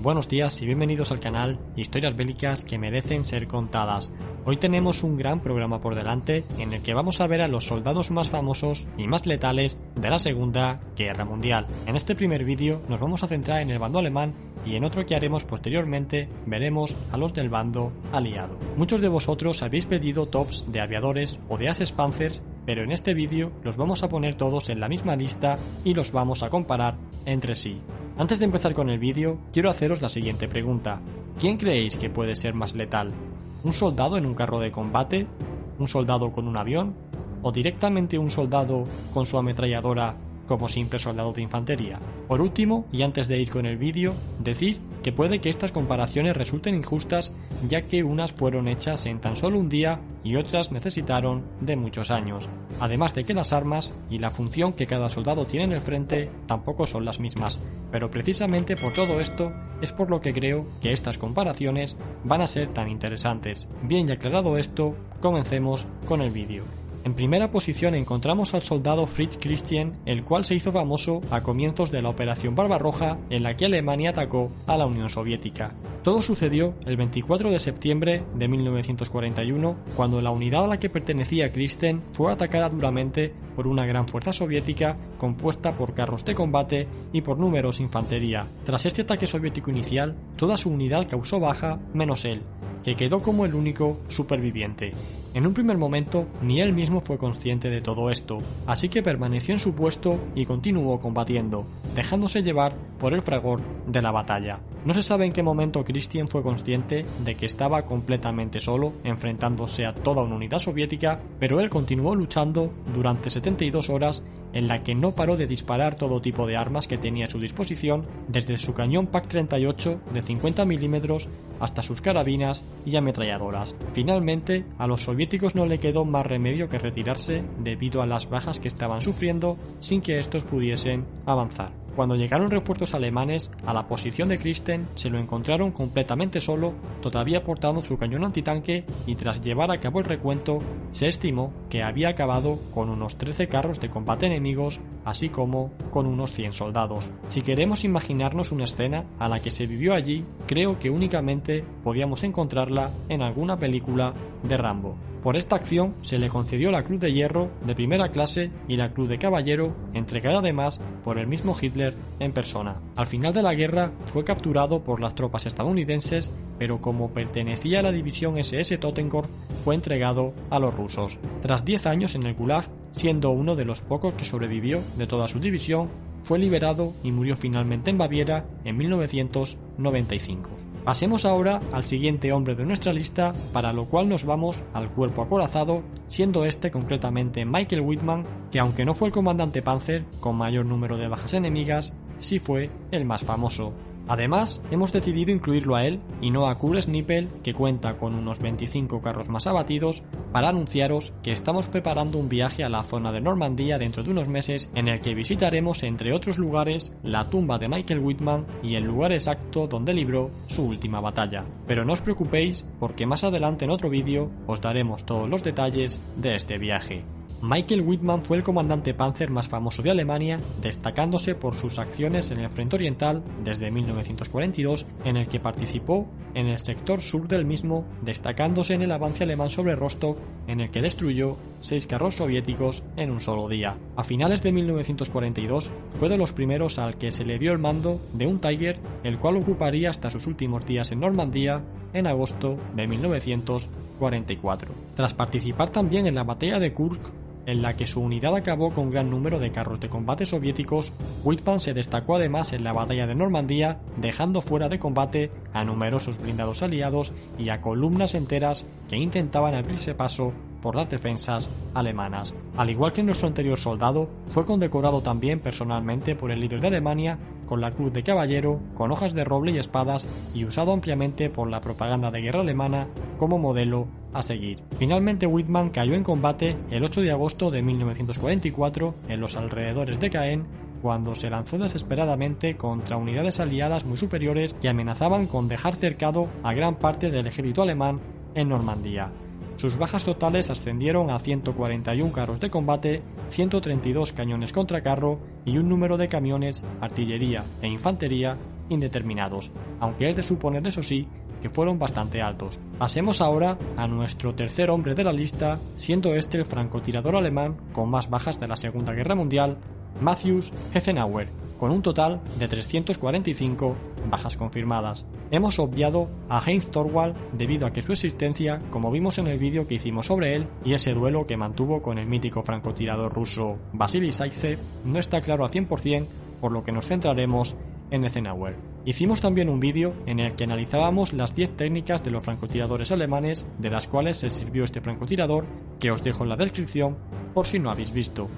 Buenos días y bienvenidos al canal Historias bélicas que merecen ser contadas. Hoy tenemos un gran programa por delante en el que vamos a ver a los soldados más famosos y más letales de la Segunda Guerra Mundial. En este primer vídeo nos vamos a centrar en el bando alemán y en otro que haremos posteriormente veremos a los del bando aliado. Muchos de vosotros habéis pedido tops de aviadores o de ases panzers, pero en este vídeo los vamos a poner todos en la misma lista y los vamos a comparar entre sí. Antes de empezar con el vídeo, quiero haceros la siguiente pregunta. ¿Quién creéis que puede ser más letal? ¿Un soldado en un carro de combate? ¿Un soldado con un avión? ¿O directamente un soldado con su ametralladora como simple soldado de infantería. Por último, y antes de ir con el vídeo, decir que puede que estas comparaciones resulten injustas ya que unas fueron hechas en tan solo un día y otras necesitaron de muchos años. Además de que las armas y la función que cada soldado tiene en el frente tampoco son las mismas, pero precisamente por todo esto es por lo que creo que estas comparaciones van a ser tan interesantes. Bien y aclarado esto, comencemos con el vídeo. En primera posición encontramos al soldado Fritz Christian, el cual se hizo famoso a comienzos de la Operación Barbarroja en la que Alemania atacó a la Unión Soviética. Todo sucedió el 24 de septiembre de 1941, cuando la unidad a la que pertenecía Christian fue atacada duramente por una gran fuerza soviética compuesta por carros de combate y por números infantería. Tras este ataque soviético inicial, toda su unidad causó baja menos él, que quedó como el único superviviente. En un primer momento, ni él mismo fue consciente de todo esto, así que permaneció en su puesto y continuó combatiendo, dejándose llevar por el fragor de la batalla. No se sabe en qué momento Christian fue consciente de que estaba completamente solo, enfrentándose a toda una unidad soviética, pero él continuó luchando durante 72 horas en la que no paró de disparar todo tipo de armas que tenía a su disposición, desde su cañón PAC-38 de 50 milímetros hasta sus carabinas y ametralladoras. Finalmente, a los soviéticos no le quedó más remedio que retirarse debido a las bajas que estaban sufriendo sin que estos pudiesen avanzar. Cuando llegaron refuerzos alemanes a la posición de Christen, se lo encontraron completamente solo, todavía portando su cañón antitanque y tras llevar a cabo el recuento, se estimó que había acabado con unos 13 carros de combate enemigos, así como con unos 100 soldados. Si queremos imaginarnos una escena a la que se vivió allí, creo que únicamente podíamos encontrarla en alguna película de Rambo. Por esta acción se le concedió la Cruz de Hierro de primera clase y la Cruz de Caballero, entregada además por el mismo Hitler en persona. Al final de la guerra fue capturado por las tropas estadounidenses, pero como pertenecía a la división SS Totenkopf, fue entregado a los rusos. Tras 10 años en el Gulag, siendo uno de los pocos que sobrevivió de toda su división, fue liberado y murió finalmente en Baviera en 1995. Pasemos ahora al siguiente hombre de nuestra lista, para lo cual nos vamos al cuerpo acorazado, siendo este concretamente Michael Whitman, que aunque no fue el comandante Panzer con mayor número de bajas enemigas, sí fue el más famoso. Además, hemos decidido incluirlo a él y no a Kurt Snippel, que cuenta con unos 25 carros más abatidos, para anunciaros que estamos preparando un viaje a la zona de Normandía dentro de unos meses en el que visitaremos, entre otros lugares, la tumba de Michael Whitman y el lugar exacto donde libró su última batalla. Pero no os preocupéis porque más adelante en otro vídeo os daremos todos los detalles de este viaje. Michael Whitman fue el comandante Panzer más famoso de Alemania, destacándose por sus acciones en el frente oriental desde 1942, en el que participó en el sector sur del mismo, destacándose en el avance alemán sobre Rostov, en el que destruyó seis carros soviéticos en un solo día. A finales de 1942 fue de los primeros al que se le dio el mando de un Tiger, el cual ocuparía hasta sus últimos días en Normandía en agosto de 1944. Tras participar también en la batalla de Kursk, en la que su unidad acabó con gran número de carros de combate soviéticos, Whitman se destacó además en la batalla de Normandía, dejando fuera de combate a numerosos blindados aliados y a columnas enteras que intentaban abrirse paso por las defensas alemanas. Al igual que nuestro anterior soldado, fue condecorado también personalmente por el líder de Alemania con la cruz de caballero, con hojas de roble y espadas y usado ampliamente por la propaganda de guerra alemana como modelo a seguir. Finalmente Whitman cayó en combate el 8 de agosto de 1944 en los alrededores de Caen cuando se lanzó desesperadamente contra unidades aliadas muy superiores que amenazaban con dejar cercado a gran parte del ejército alemán en Normandía. Sus bajas totales ascendieron a 141 carros de combate, 132 cañones contra carro y un número de camiones, artillería e infantería indeterminados, aunque es de suponer eso sí que fueron bastante altos. Pasemos ahora a nuestro tercer hombre de la lista, siendo este el francotirador alemán con más bajas de la Segunda Guerra Mundial, Matthews Hefenauer, con un total de 345 bajas confirmadas. Hemos obviado a Heinz Torwald debido a que su existencia, como vimos en el vídeo que hicimos sobre él, y ese duelo que mantuvo con el mítico francotirador ruso Vasily Zaitsev, no está claro al 100%, por lo que nos centraremos en Eisenhower. Hicimos también un vídeo en el que analizábamos las 10 técnicas de los francotiradores alemanes de las cuales se sirvió este francotirador, que os dejo en la descripción por si no habéis visto.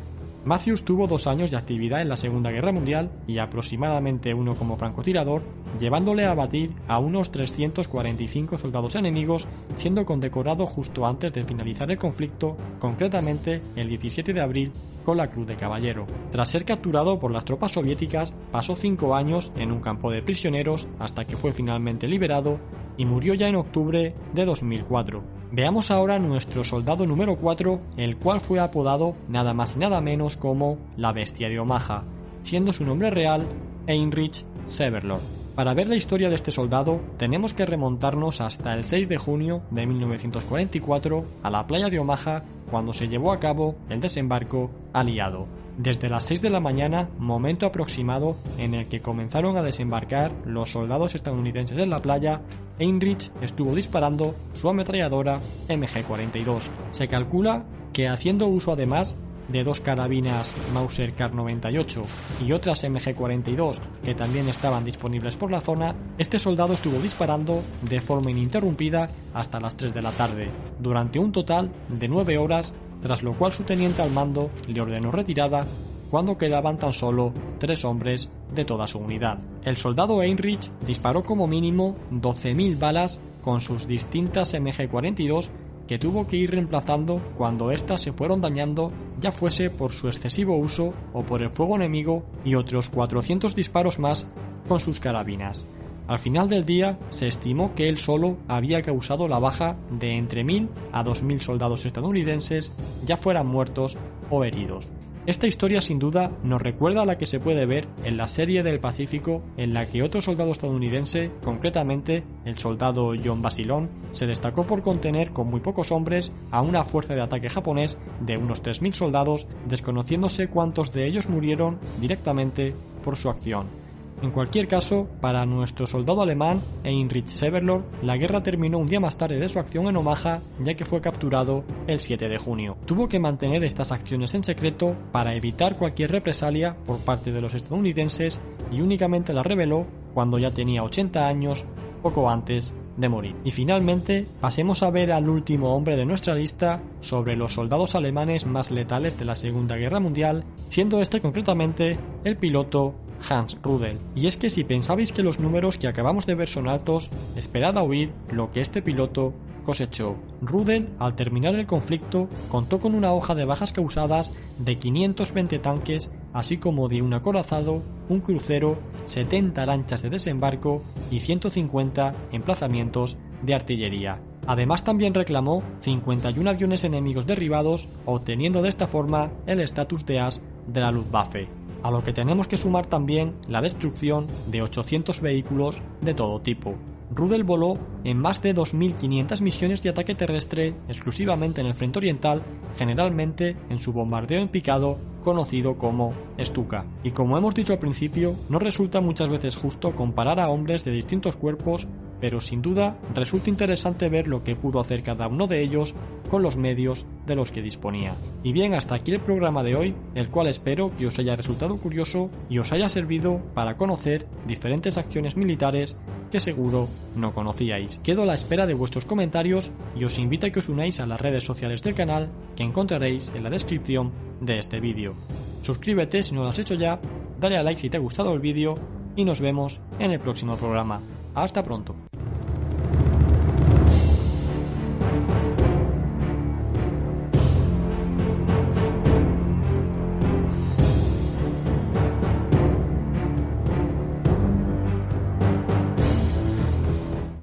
Matthews tuvo dos años de actividad en la Segunda Guerra Mundial y aproximadamente uno como francotirador, llevándole a batir a unos 345 soldados enemigos, siendo condecorado justo antes de finalizar el conflicto, concretamente el 17 de abril la Cruz de Caballero. Tras ser capturado por las tropas soviéticas, pasó cinco años en un campo de prisioneros hasta que fue finalmente liberado y murió ya en octubre de 2004. Veamos ahora nuestro soldado número 4, el cual fue apodado nada más y nada menos como la Bestia de Omaha, siendo su nombre real Heinrich Severlord. Para ver la historia de este soldado tenemos que remontarnos hasta el 6 de junio de 1944 a la playa de Omaha cuando se llevó a cabo el desembarco aliado. Desde las 6 de la mañana, momento aproximado en el que comenzaron a desembarcar los soldados estadounidenses en la playa, Heinrich estuvo disparando su ametralladora MG-42. Se calcula que haciendo uso además de dos carabinas Mauser Kar 98 y otras MG42 que también estaban disponibles por la zona, este soldado estuvo disparando de forma ininterrumpida hasta las 3 de la tarde, durante un total de 9 horas, tras lo cual su teniente al mando le ordenó retirada cuando quedaban tan solo tres hombres de toda su unidad. El soldado Heinrich disparó como mínimo 12.000 balas con sus distintas MG-42 que tuvo que ir reemplazando cuando éstas se fueron dañando, ya fuese por su excesivo uso o por el fuego enemigo y otros 400 disparos más con sus carabinas. Al final del día se estimó que él solo había causado la baja de entre 1.000 a 2.000 soldados estadounidenses, ya fueran muertos o heridos. Esta historia sin duda nos recuerda a la que se puede ver en la serie del Pacífico en la que otro soldado estadounidense, concretamente el soldado John Basilón, se destacó por contener con muy pocos hombres a una fuerza de ataque japonés de unos 3.000 soldados, desconociéndose cuántos de ellos murieron directamente por su acción. En cualquier caso, para nuestro soldado alemán, Heinrich Severlord, la guerra terminó un día más tarde de su acción en Omaha, ya que fue capturado el 7 de junio. Tuvo que mantener estas acciones en secreto para evitar cualquier represalia por parte de los estadounidenses y únicamente la reveló cuando ya tenía 80 años, poco antes de morir. Y finalmente, pasemos a ver al último hombre de nuestra lista sobre los soldados alemanes más letales de la Segunda Guerra Mundial, siendo este concretamente el piloto Hans Rudel. Y es que si pensabais que los números que acabamos de ver son altos, esperad a oír lo que este piloto cosechó. Rudel, al terminar el conflicto, contó con una hoja de bajas causadas de 520 tanques, así como de un acorazado, un crucero, 70 lanchas de desembarco y 150 emplazamientos de artillería. Además también reclamó 51 aviones enemigos derribados, obteniendo de esta forma el estatus de as de la Luftwaffe a lo que tenemos que sumar también la destrucción de 800 vehículos de todo tipo. Rudel voló en más de 2.500 misiones de ataque terrestre exclusivamente en el frente oriental, generalmente en su bombardeo en picado conocido como Stuka. Y como hemos dicho al principio, no resulta muchas veces justo comparar a hombres de distintos cuerpos, pero sin duda resulta interesante ver lo que pudo hacer cada uno de ellos con los medios de los que disponía. Y bien, hasta aquí el programa de hoy, el cual espero que os haya resultado curioso y os haya servido para conocer diferentes acciones militares que seguro no conocíais. Quedo a la espera de vuestros comentarios y os invito a que os unáis a las redes sociales del canal que encontraréis en la descripción de este vídeo. Suscríbete si no lo has hecho ya, dale a like si te ha gustado el vídeo y nos vemos en el próximo programa. Hasta pronto.